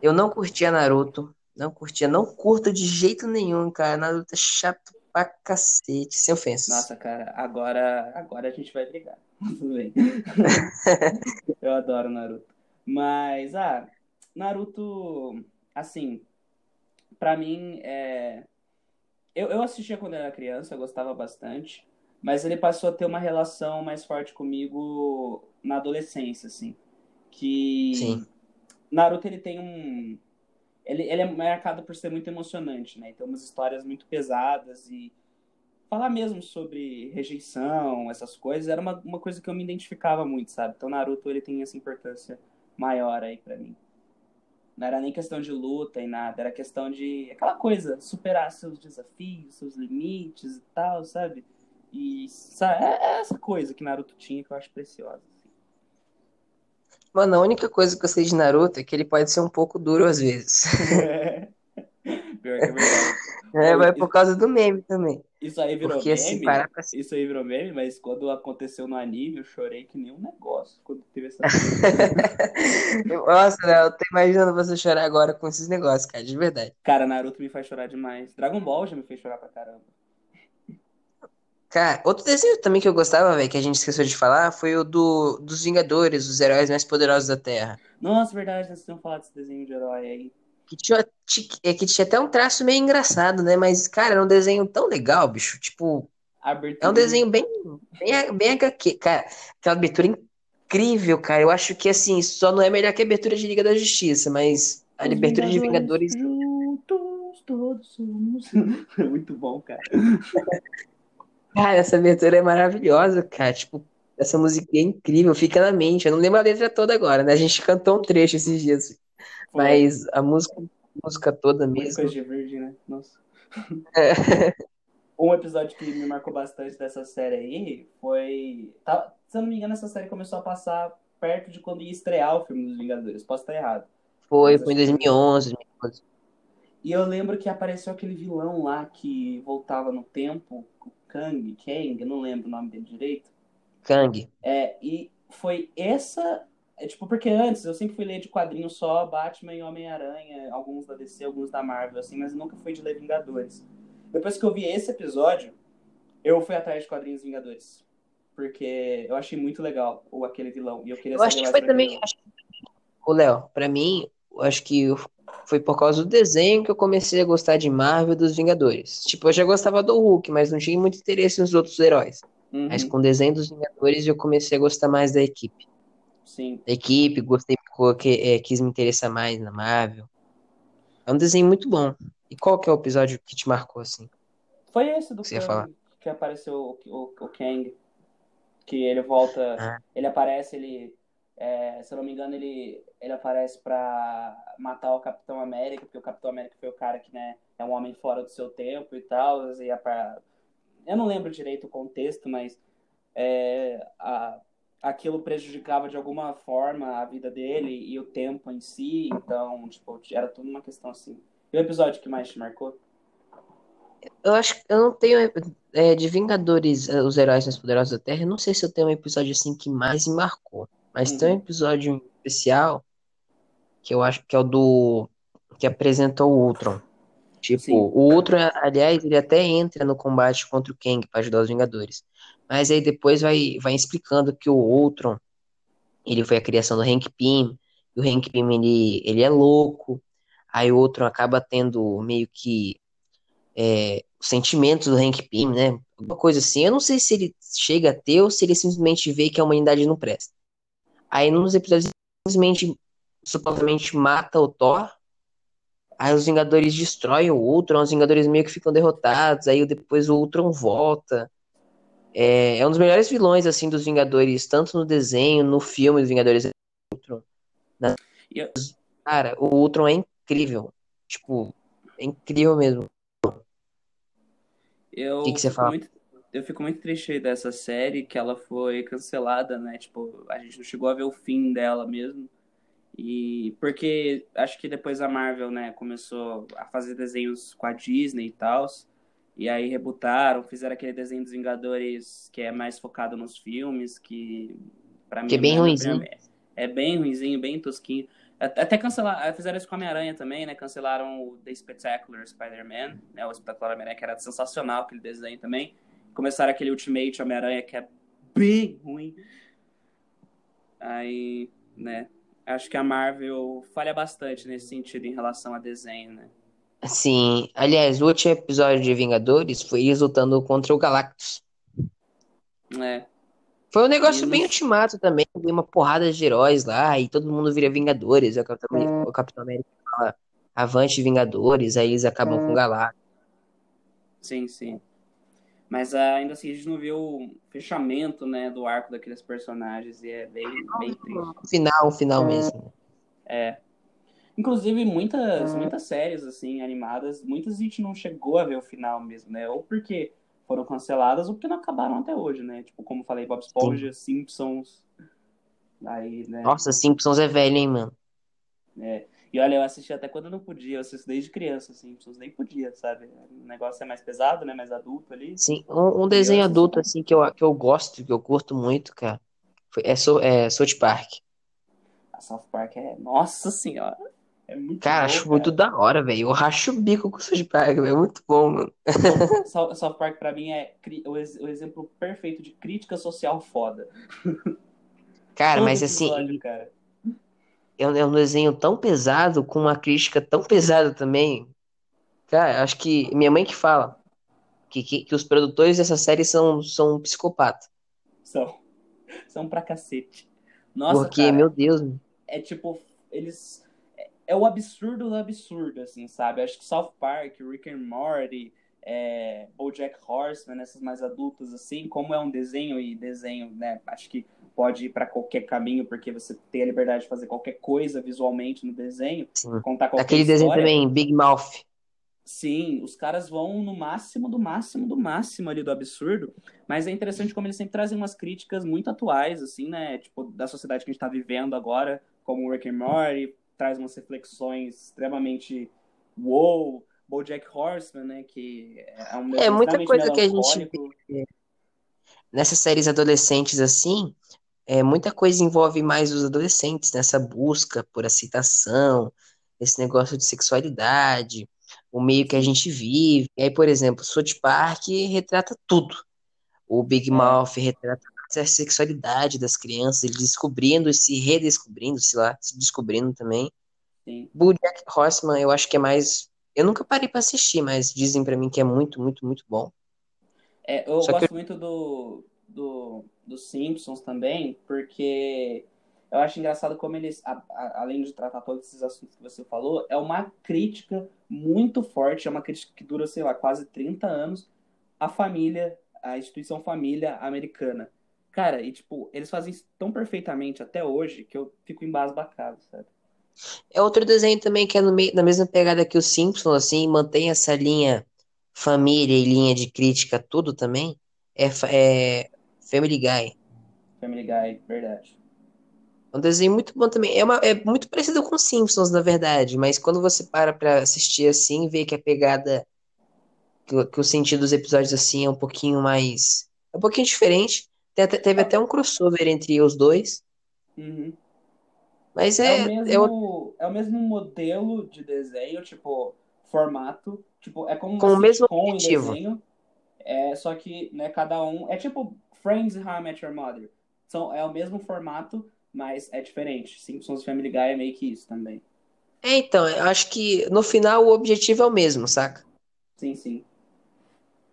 Eu não curtia Naruto, não curtia, não curto de jeito nenhum, cara. Naruto é chato pra cacete, sem ofensas. Nossa, cara, agora, agora a gente vai brigar. Tudo bem. Eu adoro Naruto. Mas, ah, Naruto, assim, pra mim, é... eu, eu assistia quando eu era criança, eu gostava bastante, mas ele passou a ter uma relação mais forte comigo na adolescência, assim. Que Sim, Naruto, ele tem um... Ele, ele é marcado por ser muito emocionante, né? Tem umas histórias muito pesadas e falar mesmo sobre rejeição, essas coisas, era uma, uma coisa que eu me identificava muito, sabe? Então Naruto ele tem essa importância maior aí pra mim. Não era nem questão de luta e nada, era questão de aquela coisa, superar seus desafios, seus limites e tal, sabe? E sa- é é essa coisa que Naruto tinha que eu acho preciosa. Mano, a única coisa que eu sei de Naruto é que ele pode ser um pouco duro às vezes. assim. Pior que é verdade. É, mas por causa do meme também. Isso aí virou Porque assim, meme, parar pra... isso aí virou meme, mas quando aconteceu no anime, eu chorei que nem um negócio quando teve essa Nossa, Léo, eu tô imaginando você chorar agora com esses negócios, cara, de verdade. Cara, Naruto me faz chorar demais. Dragon Ball já me fez chorar pra caramba. Cara, outro desenho também que eu gostava, velho, que a gente esqueceu de falar, foi o do, dos Vingadores, os heróis mais poderosos da Terra. Nossa, verdade, vocês tinham falado desse desenho de herói aí. Que tinha, ti- é, que tinha até um traço meio engraçado, né? Mas, cara, era um desenho tão legal, bicho. Tipo, A é um abertura. desenho bem, bem, bem HQ, cara. Aquela abertura incrível, cara. Eu acho que, assim, só não é melhor que a abertura de Liga da Justiça, mas a Os abertura de Vingadores juntos, todos somos. Muito bom, cara. Cara, essa abertura é maravilhosa, cara. Tipo, essa música é incrível, fica na mente. Eu não lembro a letra toda agora, né? A gente cantou um trecho esses dias. Foi. Mas a música, a música toda mesmo. coisa de virgem, né? Nossa. É. Um episódio que me marcou bastante dessa série aí foi. tá- se eu não me engano, essa série começou a passar perto de quando ia estrear o filme dos Vingadores. Posso estar errado. Foi, foi em acho que- 2011, 2012. E eu lembro que apareceu aquele vilão lá que voltava no tempo, o Kang, Kang, não lembro o nome dele direito. Kang. É, e foi essa. É, tipo, porque antes eu sempre fui ler de quadrinhos só Batman e Homem-Aranha, alguns da DC, alguns da Marvel, assim, mas nunca fui de ler Vingadores. Depois que eu vi esse episódio, eu fui atrás de quadrinhos Vingadores. Porque eu achei muito legal o aquele vilão. E eu queria Eu acho que foi também. acho Ô, Léo, pra mim, eu acho que foi por causa do desenho que eu comecei a gostar de Marvel e dos Vingadores. Tipo, eu já gostava do Hulk, mas não tinha muito interesse nos outros heróis. Uhum, Mas com o desenho dos Vingadores eu comecei a gostar mais da equipe. Sim. Da equipe, gostei, que, é, quis me interessar mais na Marvel. É um desenho muito bom. E qual que é o episódio que te marcou, assim? Foi esse do Kang falar? que apareceu o, o, o Kang. Que ele volta. Ah. Ele aparece, ele. é, se eu não me engano, ele, ele aparece pra matar o Capitão América, porque o Capitão América foi o cara que, né, é um homem fora do seu tempo e tal. E. Eu não lembro direito o contexto, mas é, a, aquilo prejudicava de alguma forma a vida dele e o tempo em si. Então, tipo, era tudo uma questão assim. E o episódio que mais te marcou? Eu acho que eu não tenho é, de Vingadores, é, os heróis mais poderosos da Terra. Eu não sei se eu tenho um episódio assim que mais me marcou. Mas tem um Uhum. episódio especial que eu acho que é o do que apresenta o Ultron. Tipo, Sim. o Ultron, aliás, ele até entra no combate contra o Kang para ajudar os Vingadores. Mas aí depois vai, vai explicando que o Ultron, ele foi a criação do Hank Pym, e o Hank Pym, ele, ele é louco. Aí o Ultron acaba tendo meio que é, os sentimentos do Hank Pym, né? Uma coisa assim. Eu não sei se ele chega a ter ou se ele simplesmente vê que a humanidade não presta. Aí nos episódios ele simplesmente supostamente mata o Thor. Aí os Vingadores destroem o Ultron, os Vingadores meio que ficam derrotados. Aí depois o Ultron volta. É, é um dos melhores vilões, assim, dos Vingadores, tanto no desenho, no filme dos Vingadores. Na- E eu, Cara, o Ultron é incrível. Tipo, é incrível mesmo. O que eu que você fico fala? muito, eu fico muito triste dessa série, que ela foi cancelada, né? Tipo, a gente não chegou a ver o fim dela mesmo. E porque acho que depois a Marvel, né, começou a fazer desenhos com a Disney e tal. E aí rebutaram, fizeram aquele desenho dos Vingadores que é mais focado nos filmes, que pra Que é mim, bem ruinzinho. opinião, é é bem ruinzinho, bem tosquinho. Até até cancelar, fizeram isso com a Homem-Aranha também, né? Cancelaram o The Spectacular Spider-Man, né? O Espetacular Homem-Aranha, que era sensacional aquele desenho também. Começaram aquele Ultimate Homem-Aranha, que é bem ruim. Aí, né? Acho que a Marvel falha bastante nesse sentido em relação a desenho, né? Assim, aliás, o último episódio de Vingadores foi eles lutando contra o Galactus. É. Foi um E negócio no, bem ultimato também. Veio uma porrada de heróis lá e todo mundo vira Vingadores. O Capitão, o Capitão América fala Avante Vingadores, aí eles acabam com o Galactus. sim, sim. Mas ah, ainda assim, a gente não viu o fechamento, né, do arco daqueles personagens e é bem, bem triste. Final, o final mesmo. É. Inclusive, muitas, muitas séries, assim, animadas, muitas a gente não chegou a ver o final mesmo, né? Ou porque foram canceladas ou porque não acabaram até hoje, né? Tipo, como eu falei, Bob Sim. Esponja, Simpsons, aí, né? Nossa, Simpsons é velho, hein, mano? É. E olha, eu assisti até quando eu não podia, eu assisto desde criança, Simpsons, nem podia, sabe? O negócio é mais pesado, né? Mais adulto ali. Sim, um, um desenho adulto, assim, que eu, que eu gosto, que eu curto muito, cara, é, So- é South Park. a South Park, é. Nossa senhora! É muito Cara, bom, acho muito cara. da hora, velho. Eu racho o bico com o South Park, velho. É muito bom, mano. South South Park pra mim é o, o exemplo perfeito de crítica social foda. Cara, Todo mas assim, episódio, ele cara. É um, é um desenho tão pesado, com uma crítica tão pesada também. Cara, acho que minha mãe que fala que, que, que os produtores dessa série são, são um psicopata. São, são pra cacete. Nossa, Porque, meu cara, Deus, mano. é tipo, eles. É, é o absurdo do absurdo, assim, sabe? Acho que South Park, Rick and Morty, é, BoJack Horseman, essas mais adultas, assim, como é um desenho e desenho, né? Acho que pode ir pra qualquer caminho, porque você tem a liberdade de fazer qualquer coisa visualmente no desenho, Sim. contar qualquer Aquele desenho história. também, Big Mouth. Sim, os caras vão no máximo do máximo do máximo ali do absurdo, mas é interessante como eles sempre trazem umas críticas muito atuais, assim, né? Tipo, da sociedade que a gente tá vivendo agora, como o Rick and Morty, traz umas reflexões extremamente wow, BoJack Horseman, né? Que é um É, muita coisa que a gente vê nessas séries adolescentes assim, é, muita coisa envolve mais os adolescentes nessa busca por aceitação, esse negócio de sexualidade, o meio que a gente vive. E aí, por exemplo, South Park retrata tudo. O Big é, Mouth retrata a sexualidade das crianças, eles descobrindo e se redescobrindo, sei lá, se descobrindo também. sim. BoJack Horseman, eu acho que é mais. Eu nunca parei pra assistir, mas dizem pra mim que é muito, muito, muito bom. É, eu Só que gosto muito do, do, dos Simpsons também, porque eu acho engraçado como eles, a- a- além de tratar todos esses assuntos que você falou, é uma crítica muito forte, é uma crítica que dura, sei lá, quase 30 anos, à família, à instituição família americana. Cara, e tipo, eles fazem isso tão perfeitamente até hoje que eu fico embasbacado, sabe? É outro desenho também que é no meio, na mesma pegada que o Simpsons, assim, mantém essa linha família e linha de crítica, tudo também. É, é Family Guy. Family Guy, verdade. É um desenho muito bom também. É, uma, é muito parecido com Simpsons, na verdade, mas quando você para pra assistir assim, vê que a pegada, que, o- que o sentido dos episódios assim é um pouquinho mais. É um pouquinho diferente. Teve até um crossover entre os dois, uhum. Mas É o é, é outro- mesmo, é o mesmo modelo de desenho, tipo, formato, tipo, é como com o mesmo objetivo. desenho, é só que, né, cada um, é tipo Friends e How I Met Your Mother. São, é o mesmo formato, mas é diferente. Simpsons Family Guy é meio que isso também. É, então, eu acho que no final o objetivo é o mesmo, saca? Sim, sim.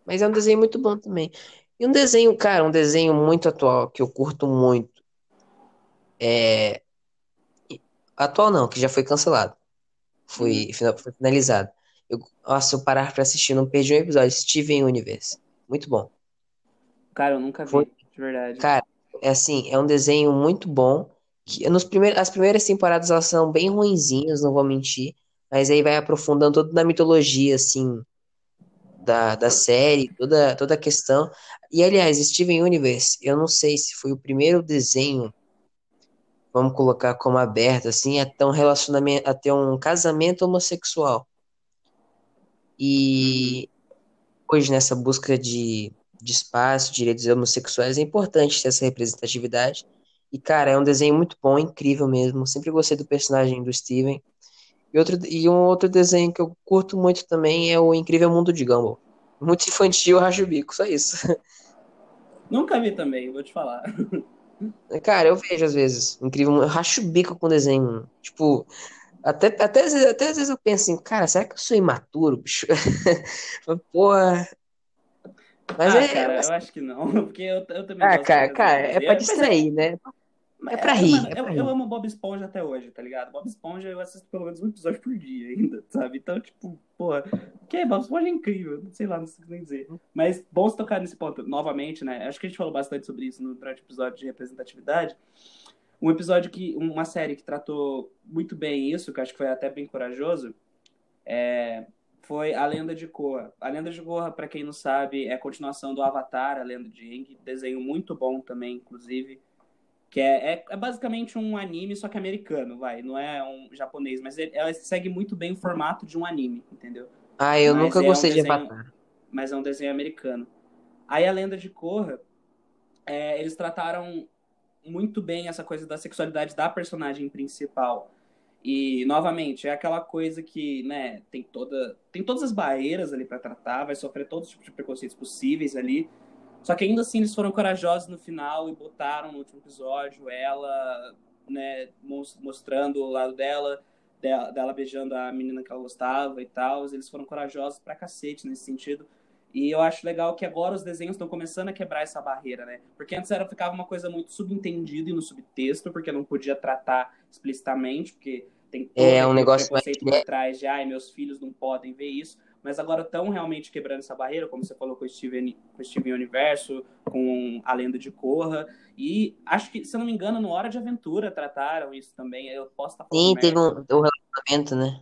Mas é um desenho muito bom também. E um desenho, cara, um desenho muito atual que eu curto muito. É. Atual não, que já foi cancelado. Foi, Uhum. foi finalizado. Eu, nossa, eu parar pra assistir, não perdi um episódio. Steven Universe. Muito bom. Cara, eu nunca vi, Foi, de verdade. cara, é assim, é um desenho muito bom. Que nos primeiros, as primeiras temporadas elas são bem ruinzinhas, não vou mentir. Mas aí vai aprofundando toda na mitologia, assim, da, da série, toda, toda a questão. E aliás, Steven Universe, eu não sei se foi o primeiro desenho, vamos colocar como aberto, assim, a ter um relacionamento, a ter um casamento homossexual. E hoje, nessa busca de, de espaço, direitos homossexuais, é importante ter essa representatividade. E, cara, é um desenho muito bom, incrível mesmo. Sempre gostei do personagem do Steven. E, outro, e um outro desenho que eu curto muito também é o Incrível Mundo de Gumball. Muito infantil, racho o bico, só isso. Nunca vi também, vou te falar. Cara, eu vejo às vezes. Incrível, eu racho o bico com desenho. Tipo, até, até, às vezes- até às vezes eu penso assim, cara, será que eu sou imaturo, bicho? Porra. Mas Ah, é. cara, mas- eu acho que não, porque eu, eu também Ah, cara, cara, é pra Mas distrair, né? É pra é- rir, mano, é eu, pra eu rir. amo Bob Esponja até hoje, tá ligado? Bob Esponja eu assisto pelo menos um episódio por dia ainda, sabe? Então, tipo, porra, que Bob Esponja é incrível, sei lá, não sei nem dizer. Mas bom se tocar nesse ponto novamente, né? Acho que a gente falou bastante sobre isso no durante o episódio de representatividade. Um episódio que, uma série que tratou muito bem isso, que eu acho que foi até bem corajoso, é, foi A Lenda de Korra. A Lenda de Korra, para quem não sabe, é a continuação do Avatar, A Lenda de Aang, desenho muito bom também, inclusive, que é, é, é basicamente um anime, só que americano, vai, não é um japonês, mas ele, ela segue muito bem o formato de um anime, entendeu? Ah, eu Mas nunca é um gostei de desenho, Avatar. mas é um desenho americano. Aí A Lenda de Korra, é, eles trataram muito bem essa coisa da sexualidade da personagem principal. E, novamente, é aquela coisa que, né, tem toda tem todas as barreiras ali para tratar, vai sofrer todos os tipos de preconceitos possíveis ali. Só que ainda assim eles foram corajosos no final e botaram no último episódio ela, né, mostrando o lado dela, dela, dela beijando a menina que ela gostava e tal. Eles foram corajosos pra cacete nesse sentido. E eu acho legal que agora os desenhos estão começando a quebrar essa barreira, né? Porque antes era, ficava uma coisa muito subentendida e no subtexto, porque não podia tratar explicitamente, porque tem todo É um negócio mais preconceito por trás de ai, meus filhos não podem ver isso. Mas agora estão realmente quebrando essa barreira, como você falou com o Steven, com o Steven Universo, com a lenda de Korra. E acho que, se eu não me engano, no Hora de Aventura trataram isso também. Eu posso estar falando Sim, teve um, um relacionamento, né?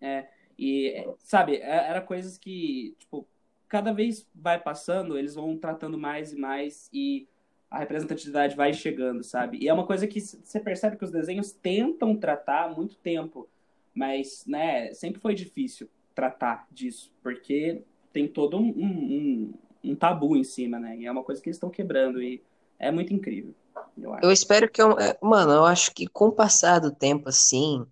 É, e, sabe, é- era coisas que, tipo, cada vez vai passando, eles vão tratando mais e mais e a representatividade vai chegando, sabe? E é uma coisa que você percebe que os desenhos tentam tratar há muito tempo, mas, né, sempre foi difícil tratar disso, porque tem todo um, um, um- tabu em cima, né? E é uma coisa que eles estão quebrando e é muito incrível, eu Eu espero que eu, é, mano, eu acho que com o passar do tempo, assim,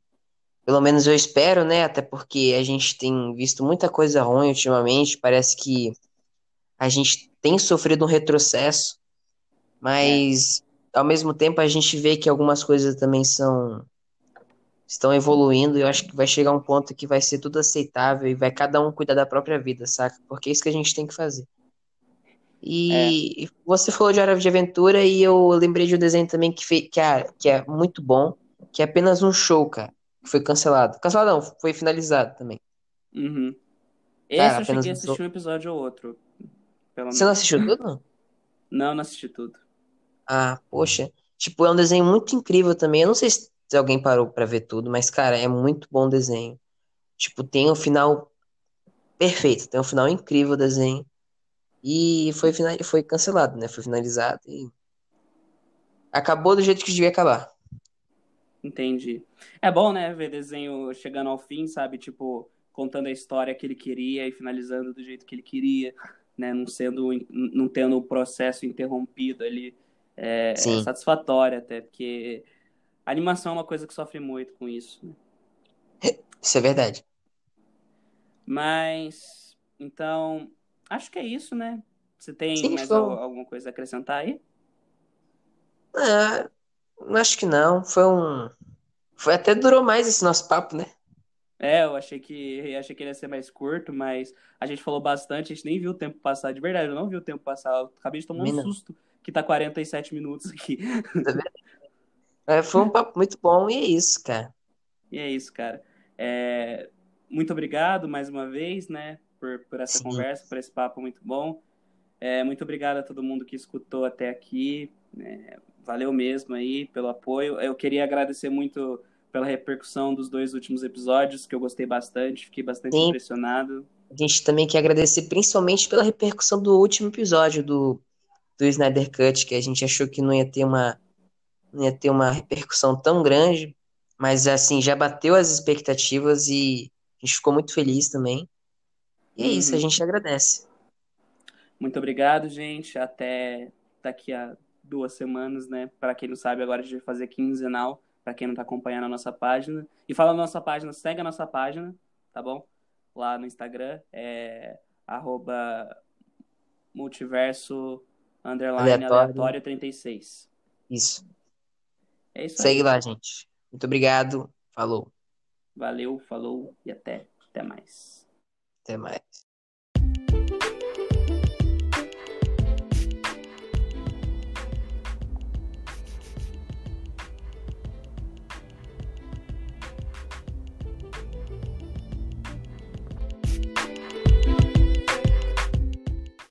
pelo menos eu espero, né? Até porque a gente tem visto muita coisa ruim ultimamente, parece que a gente tem sofrido um retrocesso, É, mas ao mesmo tempo a gente vê que algumas coisas também são estão evoluindo e eu acho que vai chegar um ponto que vai ser tudo aceitável e vai cada um cuidar da própria vida, saca? Porque é isso que a gente tem que fazer. é, E e você falou de Hora de Aventura e eu lembrei de um desenho também que, fe- que, é, que é muito bom, que é apenas um show, cara, que foi cancelado. Cancelado não, foi finalizado também. uhum. Esse Cara, eu cheguei a um show. assistir um episódio ou outro, Você não assistiu tudo? Não, não assisti tudo. Ah, poxa. Tipo, é um desenho muito incrível também. Eu não sei se alguém parou pra ver tudo, mas, cara, é muito bom desenho. Tipo, tem um final perfeito, tem um final incrível o desenho. E foi, final... foi cancelado, né? Foi finalizado e acabou do jeito que devia acabar. Entendi. É bom, né, ver desenho chegando ao fim, sabe? Tipo, contando a história que ele queria e finalizando do jeito que ele queria, né? Não sendo, não tendo o processo interrompido ali. É, é satisfatório até, porque a animação é uma coisa que sofre muito com isso. né? isso é verdade. Mas, então, acho que é isso, né? Você tem Sim, mais foi al- um... alguma coisa a acrescentar aí? Ah, acho que não. Foi um. Foi até durou mais esse nosso papo, né? É, eu achei que achei que ele ia ser mais curto, mas a gente falou bastante, a gente nem viu o tempo passar. De verdade, eu não vi o tempo passar. Eu acabei de tomar um susto que tá 47 minutos aqui. É, foi um papo muito bom e é isso, cara. E é isso, cara. É, muito obrigado mais uma vez, né, por, por essa Sim, conversa, por esse papo muito bom. É, muito obrigado a todo mundo que escutou até aqui. É, valeu mesmo aí pelo apoio. Eu queria agradecer muito pela repercussão dos dois últimos episódios, que eu gostei bastante, fiquei bastante Sim. impressionado. A gente também quer agradecer principalmente pela repercussão do último episódio do, do Snyder Cut, que a gente achou que não ia ter uma não ia ter uma repercussão tão grande, mas assim, já bateu as expectativas e a gente ficou muito feliz também. E é uhum. isso, a gente agradece. Muito obrigado, gente. Até daqui a duas semanas, né? Para quem não sabe, agora a gente vai fazer quinzenal, para quem não está acompanhando a nossa página. E fala na nossa página, segue a nossa página, tá bom? Lá no Instagram, é arroba multiverso underline aleatório. aleatório 36. Isso. É isso Segue aí. lá, gente. Muito obrigado. Falou. Valeu, falou e até, até mais. Até mais.